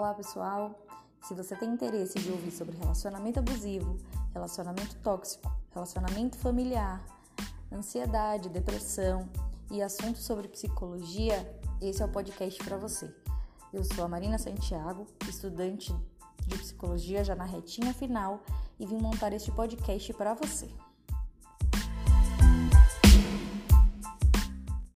Olá, pessoal! Se você tem interesse de ouvir sobre relacionamento abusivo, relacionamento tóxico, relacionamento familiar, ansiedade, depressão e assuntos sobre psicologia, esse é o podcast para você. Eu sou a Marina Santiago, estudante de psicologia já na retinha final e vim montar este podcast para você.